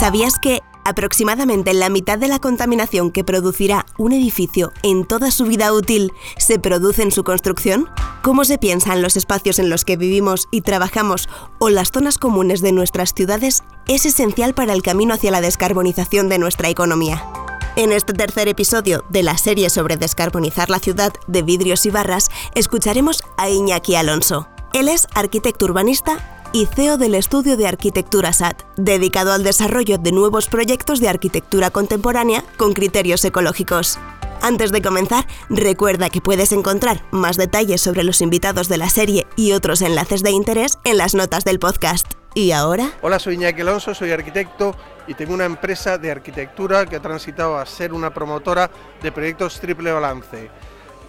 ¿Sabías que aproximadamente la mitad de la contaminación que producirá un edificio en toda su vida útil se produce en su construcción? ¿Cómo se piensan los espacios en los que vivimos y trabajamos o las zonas comunes de nuestras ciudades es esencial para el camino hacia la descarbonización de nuestra economía. En este tercer episodio de la serie sobre descarbonizar la ciudad de vidrios y barras, escucharemos a Iñaki Alonso. Él es arquitecto urbanista y CEO del Estudio de Arquitectura SAT, dedicado al desarrollo de nuevos proyectos de arquitectura contemporánea con criterios ecológicos. Antes de comenzar, recuerda que puedes encontrar más detalles sobre los invitados de la serie y otros enlaces de interés en las notas del podcast. ¿Y ahora? Hola, soy Iñaki Alonso, soy arquitecto y tengo una empresa de arquitectura que ha transitado a ser una promotora de proyectos triple balance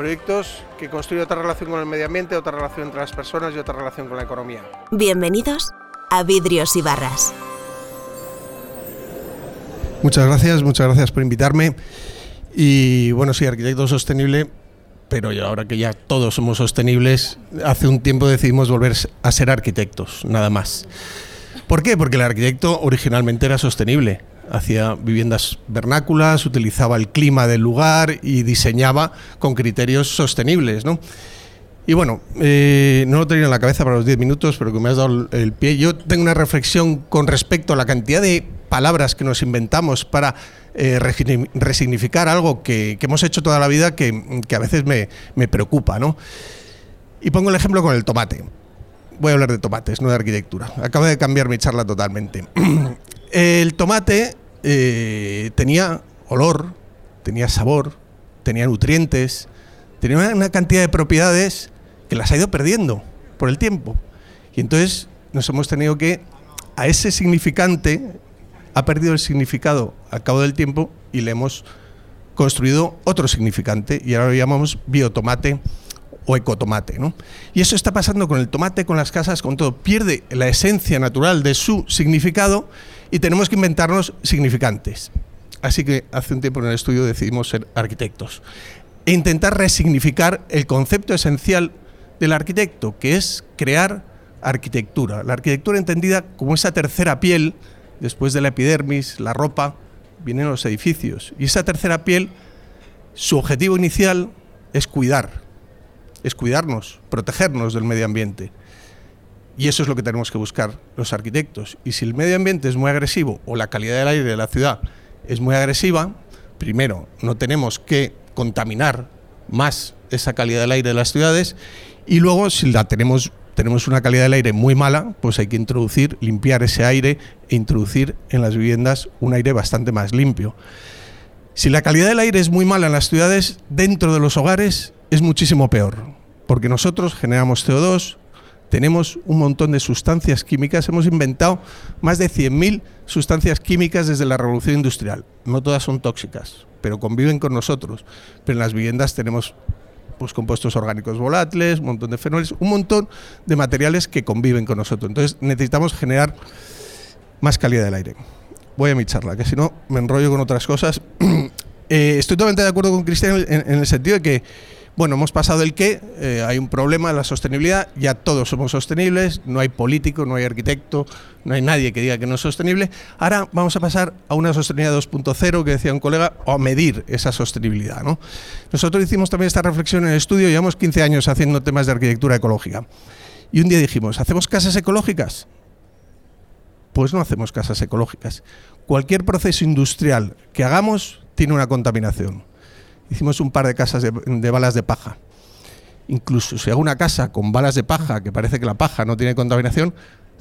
proyectos que construyen otra relación con el medio ambiente, otra relación entre las personas y otra relación con la economía. Bienvenidos a Vidrios y Barras. Muchas gracias, muchas gracias por invitarme. Y bueno, soy arquitecto sostenible, pero ahora que ya todos somos sostenibles, hace un tiempo decidimos volver a ser arquitectos, nada más. ¿Por qué? Porque el arquitecto originalmente era sostenible hacía viviendas vernáculas, utilizaba el clima del lugar y diseñaba con criterios sostenibles, ¿no? Y bueno, eh, no lo tenía en la cabeza para los 10 minutos, pero que me has dado el pie. Yo tengo una reflexión con respecto a la cantidad de palabras que nos inventamos para eh, resignificar algo que, hemos hecho toda la vida que, a veces me, me, preocupa, ¿no? Y pongo el ejemplo con el tomate. Voy a hablar de tomates, no de arquitectura. Acabo de cambiar mi charla totalmente. el tomate eh, tenía olor, tenía sabor, tenía nutrientes, tenía una, cantidad de propiedades que las ha ido perdiendo por el tiempo. Y entonces nos hemos tenido que, a ese significante, ha perdido el significado al cabo del tiempo y le hemos construido otro significante y ahora lo llamamos biotomate o ecotomate. ¿no? Y eso está pasando con el tomate, con las casas, con todo. Pierde la esencia natural de su significado y tenemos que inventarnos significantes. Así que hace un tiempo en el estudio decidimos ser arquitectos e intentar resignificar el concepto esencial del arquitecto, que es crear arquitectura. La arquitectura entendida como esa tercera piel, después de la epidermis, la ropa, vienen los edificios. Y esa tercera piel, su objetivo inicial es cuidar, es cuidarnos, protegernos del medio ambiente. Y eso es lo que tenemos que buscar los arquitectos. Y si el medio ambiente es muy agresivo o la calidad del aire de la ciudad es muy agresiva, primero, no tenemos que contaminar más esa calidad del aire de las ciudades y luego si la tenemos tenemos una calidad del aire muy mala, pues hay que introducir, limpiar ese aire e introducir en las viviendas un aire bastante más limpio. Si la calidad del aire es muy mala en las ciudades, dentro de los hogares es muchísimo peor, porque nosotros generamos CO2, tenemos un montón de sustancias químicas, hemos inventado más de 100.000 sustancias químicas desde la revolución industrial. No todas son tóxicas, pero conviven con nosotros. Pero en las viviendas tenemos pues, compuestos orgánicos volátiles, un montón de fenoles, un montón de materiales que conviven con nosotros. Entonces necesitamos generar más calidad del aire. Voy a mi charla, que si no me enrollo con otras cosas. Eh, estoy totalmente de acuerdo con Cristian en el sentido de que bueno, hemos pasado el qué, eh, hay un problema en la sostenibilidad, ya todos somos sostenibles, no hay político, no hay arquitecto, no hay nadie que diga que no es sostenible. Ahora vamos a pasar a una sostenibilidad 2.0 que decía un colega, o a medir esa sostenibilidad. ¿no? Nosotros hicimos también esta reflexión en el estudio, llevamos 15 años haciendo temas de arquitectura ecológica. Y un día dijimos, ¿hacemos casas ecológicas? Pues no hacemos casas ecológicas. Cualquier proceso industrial que hagamos tiene una contaminación hicimos un par de casas de, balas de paja. Incluso si hago una casa con balas de paja, que parece que la paja no tiene contaminación,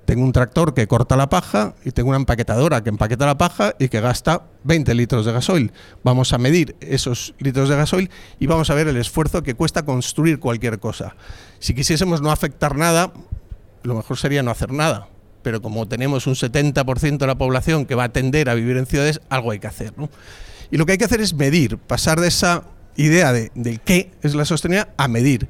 tengo un tractor que corta la paja y tengo una empaquetadora que empaqueta la paja y que gasta 20 litros de gasoil. Vamos a medir esos litros de gasoil y vamos a ver el esfuerzo que cuesta construir cualquier cosa. Si quisiésemos no afectar nada, lo mejor sería no hacer nada. Pero como tenemos un 70% de la población que va a tender a vivir en ciudades, algo hay que hacer. Y lo que hay que hacer es medir, pasar de esa idea de, del qué es la sostenibilidad a medir.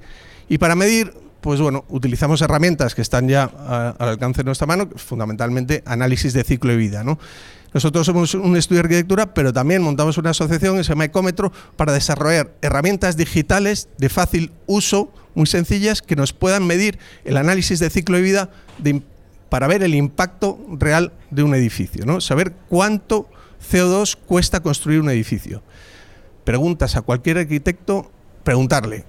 Y para medir, pues bueno, utilizamos herramientas que están ya al alcance de nuestra mano, fundamentalmente análisis de ciclo de vida. ¿no? Nosotros somos un estudio de arquitectura, pero también montamos una asociación que se llama Ecómetro para desarrollar herramientas digitales de fácil uso, muy sencillas, que nos puedan medir el análisis de ciclo de vida de para ver el impacto real de un edificio, ¿no? Saber cuánto CO2 cuesta construir un edificio. Preguntas a cualquier arquitecto, preguntarle,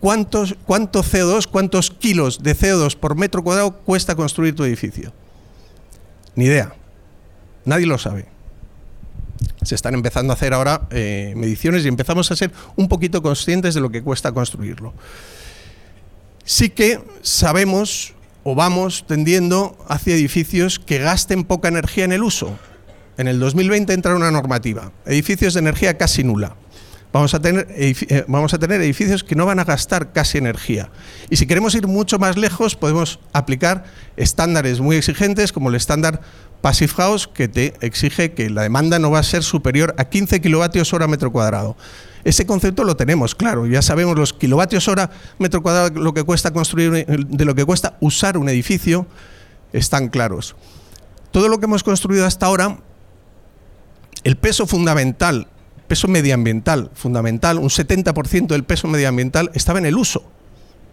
¿cuántos, ¿cuánto CO2, cuántos kilos de CO2 por metro cuadrado cuesta construir tu edificio? Ni idea. Nadie lo sabe. Se están empezando a hacer ahora eh, mediciones y empezamos a ser un poquito conscientes de lo que cuesta construirlo. Sí que sabemos o vamos tendiendo hacia edificios que gasten poca energía en el uso. En el 2020 entra una normativa, edificios de energía casi nula. Vamos a, tener, eh, vamos a tener edificios que no van a gastar casi energía. Y si queremos ir mucho más lejos, podemos aplicar estándares muy exigentes como el estándar Passive House, que te exige que la demanda no va a ser superior a 15 kilovatios hora metro cuadrado. Ese concepto lo tenemos, claro, ya sabemos los kilovatios hora metro cuadrado lo que cuesta construir de lo que cuesta usar un edificio están claros. Todo lo que hemos construido hasta ahora el peso fundamental, peso medioambiental fundamental, un 70% del peso medioambiental estaba en el uso,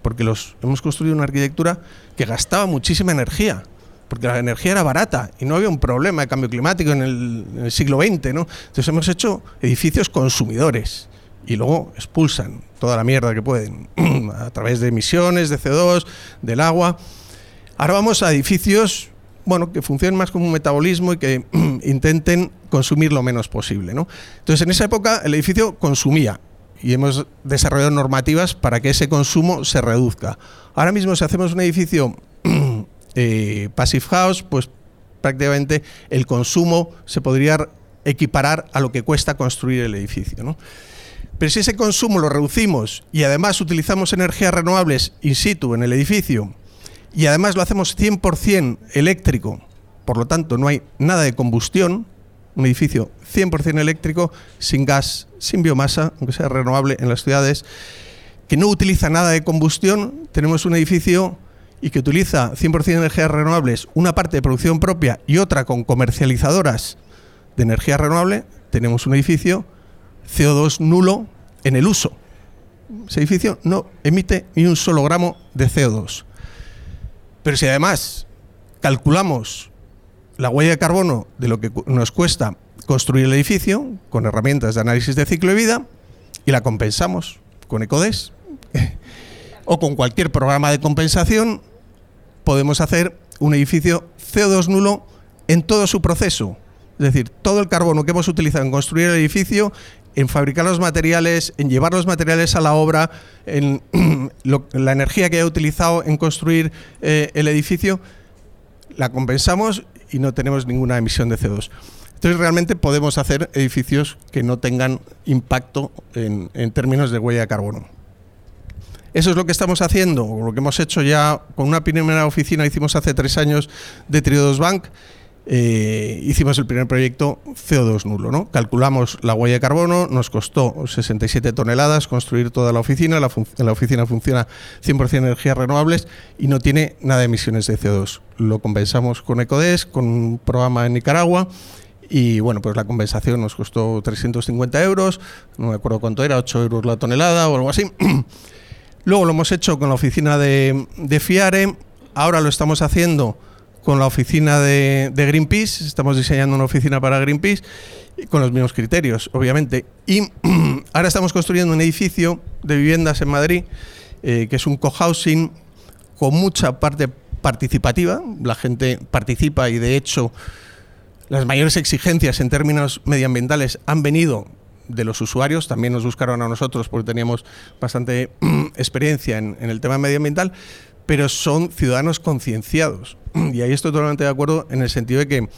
porque los hemos construido una arquitectura que gastaba muchísima energía porque la energía era barata y no había un problema de cambio climático en el, siglo XX, ¿no? Entonces hemos hecho edificios consumidores y luego expulsan toda la mierda que pueden a través de emisiones de CO2, del agua. Ahora vamos a edificios bueno, que funcionen más como un metabolismo y que intenten consumir lo menos posible. Entonces, en esa época el edificio consumía y hemos desarrollado normativas para que ese consumo se reduzca. Ahora mismo, si hacemos un edificio eh, Passive House, pues prácticamente el consumo se podría equiparar a lo que cuesta construir el edificio. Pero si ese consumo lo reducimos y además utilizamos energías renovables in situ en el edificio y además lo hacemos 100% eléctrico, por lo tanto no hay nada de combustión, un edificio 100% eléctrico, sin gas, sin biomasa, aunque sea renovable en las ciudades, que no utiliza nada de combustión, tenemos un edificio y que utiliza 100% de energías renovables, una parte de producción propia y otra con comercializadoras de energía renovable, tenemos un edificio CO2 nulo en el uso. Ese edificio no emite ni un solo gramo de CO2. Pero si además calculamos la huella de carbono de lo que nos cuesta construir el edificio con herramientas de análisis de ciclo de vida y la compensamos con ECODES o con cualquier programa de compensación, podemos hacer un edificio CO2 nulo en todo su proceso. Es decir, todo el carbono que hemos utilizado en construir el edificio, en fabricar los materiales, en llevar los materiales a la obra, en la energía que haya utilizado en construir eh, el edificio, la compensamos y no tenemos ninguna emisión de CO2. Entonces realmente podemos hacer edificios que no tengan impacto en, en términos de huella de carbono. Eso es lo que estamos haciendo, lo que hemos hecho ya con una primera oficina, hicimos hace tres años de Triodos Bank, eh, hicimos el primer proyecto CO2 nulo. ¿no? Calculamos la huella de carbono, nos costó 67 toneladas construir toda la oficina, la, la oficina funciona 100% energías renovables y no tiene nada de emisiones de CO2. Lo compensamos con Ecodes, con un programa en Nicaragua y bueno, pues la compensación nos costó 350 euros, no me acuerdo cuánto era, 8 euros la tonelada o algo así. Luego lo hemos hecho con la oficina de, FIARE, ahora lo estamos haciendo con la oficina de, Greenpeace, estamos diseñando una oficina para Greenpeace con los mismos criterios, obviamente. Y ahora estamos construyendo un edificio de viviendas en Madrid, eh, que es un cohousing con mucha parte participativa, la gente participa y de hecho las mayores exigencias en términos medioambientales han venido de los usuarios, también nos buscaron a nosotros porque teníamos bastante experiencia en, el tema medioambiental, pero son ciudadanos concienciados. Y ahí estoy totalmente de acuerdo en el sentido de que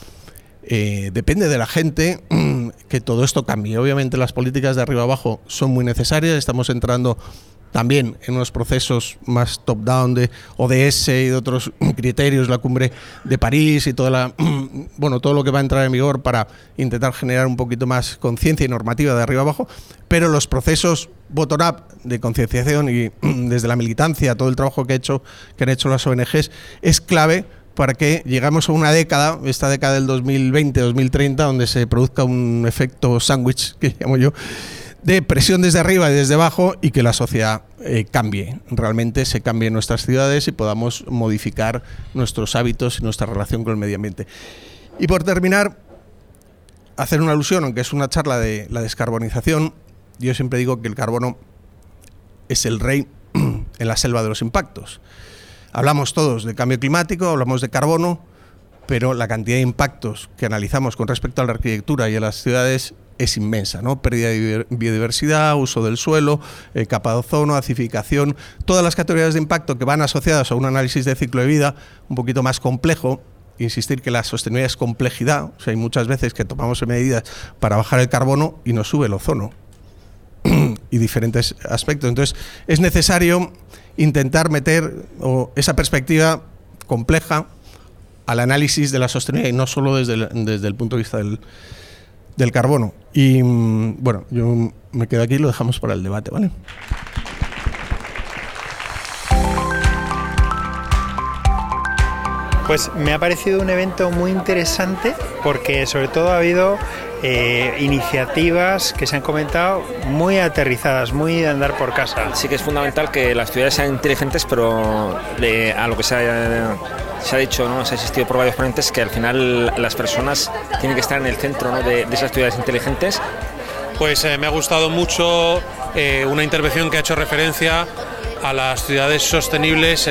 eh, depende de la gente que todo esto cambie. Obviamente las políticas de arriba abajo son muy necesarias, estamos entrando también en unos procesos más top-down de ODS y de otros criterios, la cumbre de París y toda la, bueno, todo lo que va a entrar en vigor para intentar generar un poquito más conciencia y normativa de arriba abajo, pero los procesos bottom-up de concienciación y desde la militancia, todo el trabajo que, hecho, que han hecho las ONGs, es clave para que llegamos a una década, esta década del 2020-2030, donde se produzca un efecto sándwich, que llamo yo, de presión desde arriba y desde abajo y que la sociedad eh, cambie, realmente se cambie en nuestras ciudades y podamos modificar nuestros hábitos y nuestra relación con el medio ambiente. Y por terminar, hacer una alusión, aunque es una charla de la descarbonización, yo siempre digo que el carbono es el rey en la selva de los impactos. Hablamos todos de cambio climático, hablamos de carbono, pero la cantidad de impactos que analizamos con respecto a la arquitectura y a las ciudades es inmensa, ¿no? Pérdida de biodiversidad, uso del suelo, eh, capa de ozono, acidificación, todas las categorías de impacto que van asociadas a un análisis de ciclo de vida un poquito más complejo. Insistir que la sostenibilidad es complejidad, o sea, hay muchas veces que tomamos medidas para bajar el carbono y nos sube el ozono y diferentes aspectos. Entonces, es necesario intentar meter esa perspectiva compleja al análisis de la sostenibilidad y no solo desde desde el punto de vista del, del carbono. Y mm, bueno, yo me quedo aquí y lo dejamos para el debate, ¿vale? Pues me ha parecido un evento muy interesante porque sobre todo ha habido eh, iniciativas que se han comentado muy aterrizadas, muy de andar por casa. Sí que es fundamental que las ciudades sean inteligentes, pero a lo que se ha, se ha dicho, ¿no? se ha existido por varios ponentes, que al final las personas tienen que estar en el centro de, esas ciudades inteligentes. Pues eh, me ha gustado mucho eh, una intervención que ha hecho referencia a las ciudades sostenibles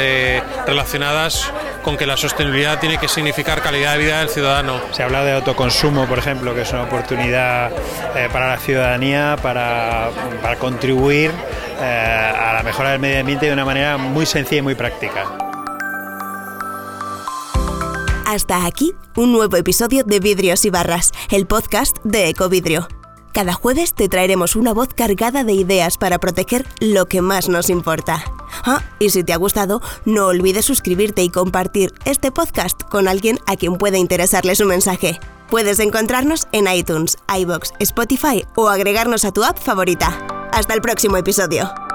relacionadas con que la sostenibilidad tiene que significar calidad de vida del ciudadano. Se habla de autoconsumo, por ejemplo, que es una oportunidad eh, para la ciudadanía para, contribuir eh, a la mejora del medio ambiente de una manera muy sencilla y muy práctica. Hasta aquí un nuevo episodio de Vidrios y Barras, el podcast de Ecovidrio. Cada jueves te traeremos una voz cargada de ideas para proteger lo que más nos importa. Y si te ha gustado, no olvides suscribirte y compartir este podcast con alguien a quien pueda interesarle su mensaje. Puedes encontrarnos en iTunes, iBox, Spotify o agregarnos a tu app favorita. Hasta el próximo episodio.